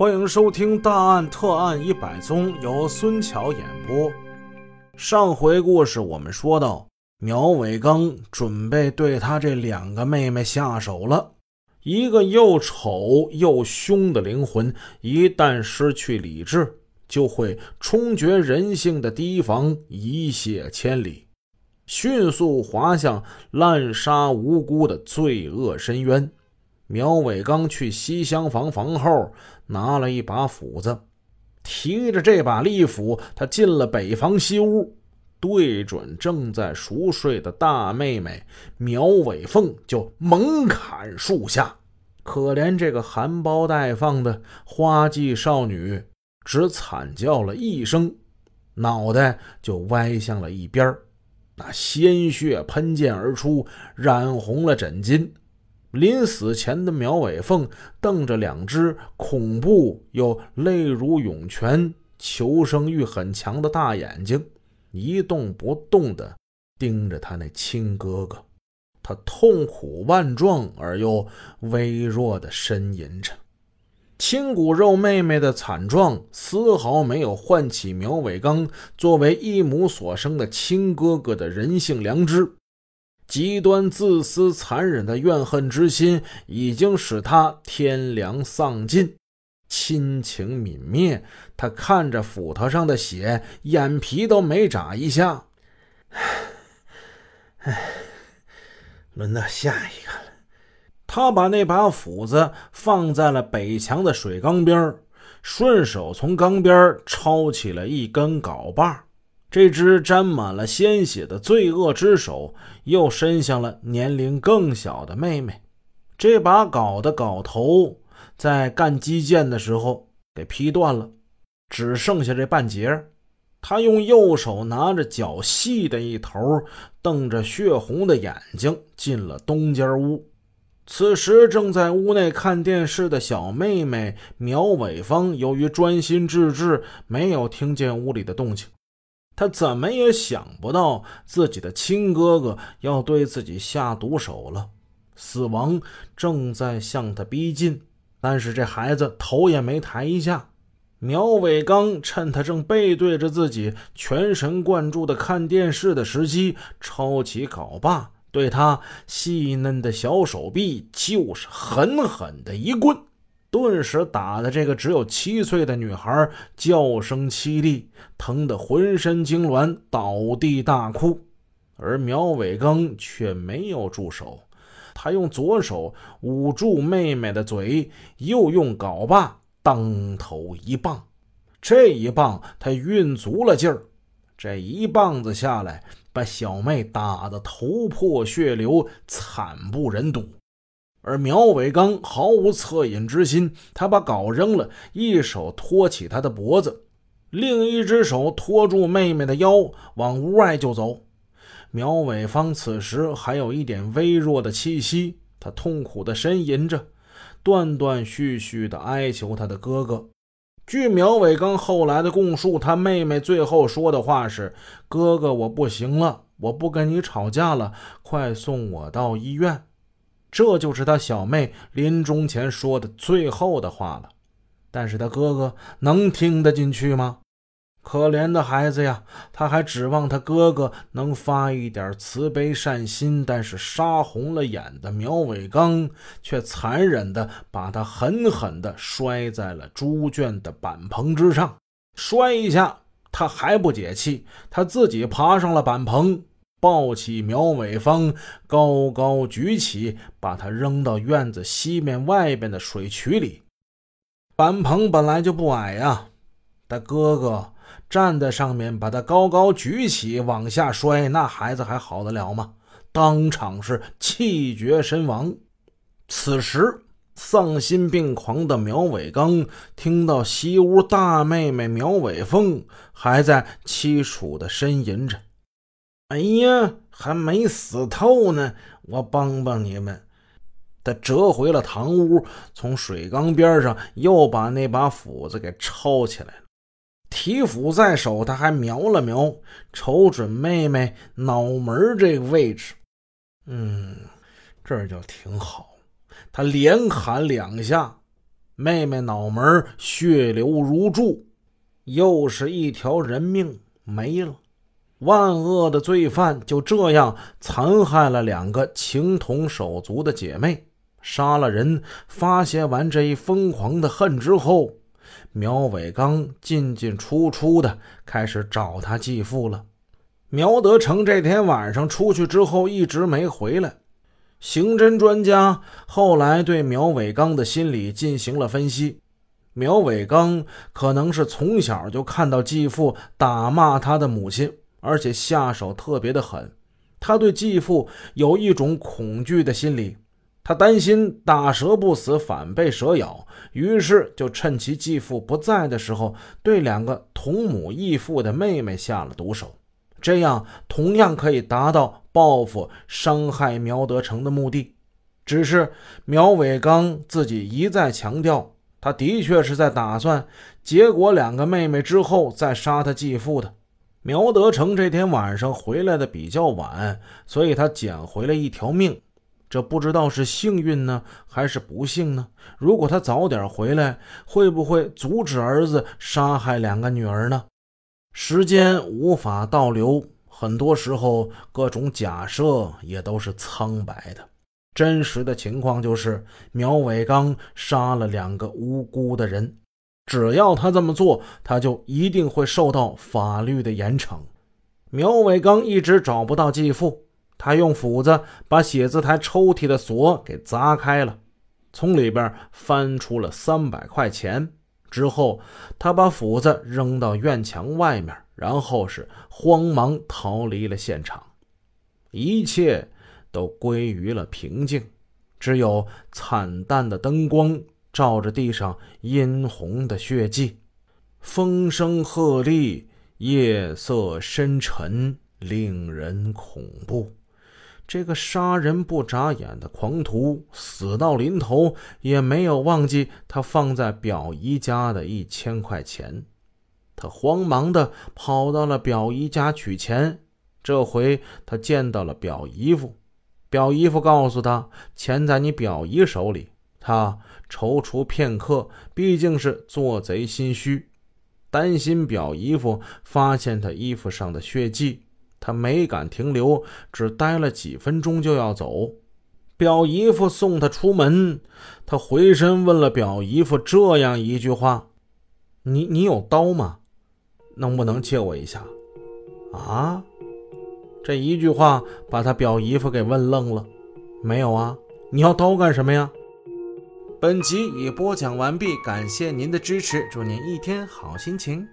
欢迎收听《大案特案一百宗》，由孙桥演播。上回故事我们说到，苗伟刚准备对他这两个妹妹下手了。一个又丑又凶的灵魂，一旦失去理智，就会冲决人性的堤防，一泻千里，迅速滑向滥杀无辜的罪恶深渊。苗伟刚去西厢房房后拿了一把斧子，提着这把利斧，他进了北房西屋，对准正在熟睡的大妹妹苗伟凤就猛砍数下。可怜这个含苞待放的花季少女，只惨叫了一声，脑袋就歪向了一边那鲜血喷溅而出，染红了枕巾。临死前的苗伟凤瞪着两只恐怖又泪如涌泉、求生欲很强的大眼睛，一动不动地盯着他那亲哥哥。他痛苦万状而又微弱地呻吟着。亲骨肉妹妹的惨状丝毫没有唤起苗伟刚作为一母所生的亲哥哥的人性良知。极端自私、残忍的怨恨之心，已经使他天良丧尽，亲情泯灭。他看着斧头上的血，眼皮都没眨一下。唉，轮到下一个了。他把那把斧子放在了北墙的水缸边，顺手从缸边抄起了一根镐把。这只沾满了鲜血的罪恶之手又伸向了年龄更小的妹妹。这把镐的镐头在干击剑的时候给劈断了，只剩下这半截。他用右手拿着较细的一头，瞪着血红的眼睛进了东间屋。此时正在屋内看电视的小妹妹苗伟芳，由于专心致志，没有听见屋里的动静。他怎么也想不到自己的亲哥哥要对自己下毒手了，死亡正在向他逼近。但是这孩子头也没抬一下。苗伟刚趁他正背对着自己，全神贯注地看电视的时机，抄起镐把，对他细嫩的小手臂就是狠狠的一棍。顿时打的这个只有七岁的女孩叫声凄厉，疼得浑身痉挛，倒地大哭。而苗伟庚却没有住手，他用左手捂住妹妹的嘴，又用镐把当头一棒。这一棒他运足了劲儿，这一棒子下来，把小妹打得头破血流，惨不忍睹。而苗伟刚毫无恻隐之心，他把镐扔了，一手托起他的脖子，另一只手托住妹妹的腰，往屋外就走。苗伟芳此时还有一点微弱的气息，他痛苦地呻吟着，断断续续地哀求他的哥哥。据苗伟刚后来的供述，他妹妹最后说的话是：“哥哥，我不行了，我不跟你吵架了，快送我到医院。”这就是他小妹临终前说的最后的话了，但是他哥哥能听得进去吗？可怜的孩子呀，他还指望他哥哥能发一点慈悲善心，但是杀红了眼的苗伟刚却残忍地把他狠狠地摔在了猪圈的板棚之上，摔一下他还不解气，他自己爬上了板棚。抱起苗伟芳，高高举起，把他扔到院子西面外边的水渠里。板棚本来就不矮呀，他哥哥站在上面，把他高高举起，往下摔，那孩子还好得了吗？当场是气绝身亡。此时，丧心病狂的苗伟刚听到西屋大妹妹苗伟凤还在凄楚地呻吟着。哎呀，还没死透呢！我帮帮你们。他折回了堂屋，从水缸边上又把那把斧子给抄起来了。提斧在手，他还瞄了瞄，瞅准妹妹脑门这个位置。嗯，这就挺好。他连喊两下，妹妹脑门血流如注，又是一条人命没了。万恶的罪犯就这样残害了两个情同手足的姐妹，杀了人，发泄完这一疯狂的恨之后，苗伟刚进进出出的开始找他继父了。苗德成这天晚上出去之后一直没回来。刑侦专家后来对苗伟刚的心理进行了分析，苗伟刚可能是从小就看到继父打骂他的母亲，而且下手特别的狠。他对继父有一种恐惧的心理，他担心打蛇不死反被蛇咬，于是就趁其继父不在的时候，对两个同母异父的妹妹下了毒手。这样同样可以达到报复伤害苗德成的目的，只是苗伟刚自己一再强调，他的确是在打算结果两个妹妹之后再杀他继父的。苗德成这天晚上回来的比较晚，所以他捡回了一条命，这不知道是幸运呢还是不幸呢？如果他早点回来，会不会阻止儿子杀害两个女儿呢？时间无法倒流，很多时候各种假设也都是苍白的。真实的情况就是苗伟刚杀了两个无辜的人，只要他这么做，他就一定会受到法律的严惩。苗伟刚一直找不到继父，他用斧子把写字台抽屉的锁给砸开了，从里边翻出了三百块钱。之后，他把斧子扔到院墙外面，然后是慌忙逃离了现场。一切都归于了平静，只有惨淡的灯光照着地上殷红的血迹。风声鹤唳，夜色深沉，令人恐怖。这个杀人不眨眼的狂徒死到临头，也没有忘记他放在表姨家的一千块钱。他慌忙的跑到了表姨家取钱。这回他见到了表姨夫，表姨夫告诉他，钱在你表姨手里。他踌躇片刻，毕竟是做贼心虚，担心表姨夫发现他衣服上的血迹。他没敢停留，只待了几分钟就要走。表姨夫送他出门，他回身问了表姨夫这样一句话：“你你有刀吗？能不能借我一下？”啊，这一句话把他表姨夫给问愣了。没有啊，你要刀干什么呀？本集已播讲完毕，感谢您的支持，祝您一天好心情。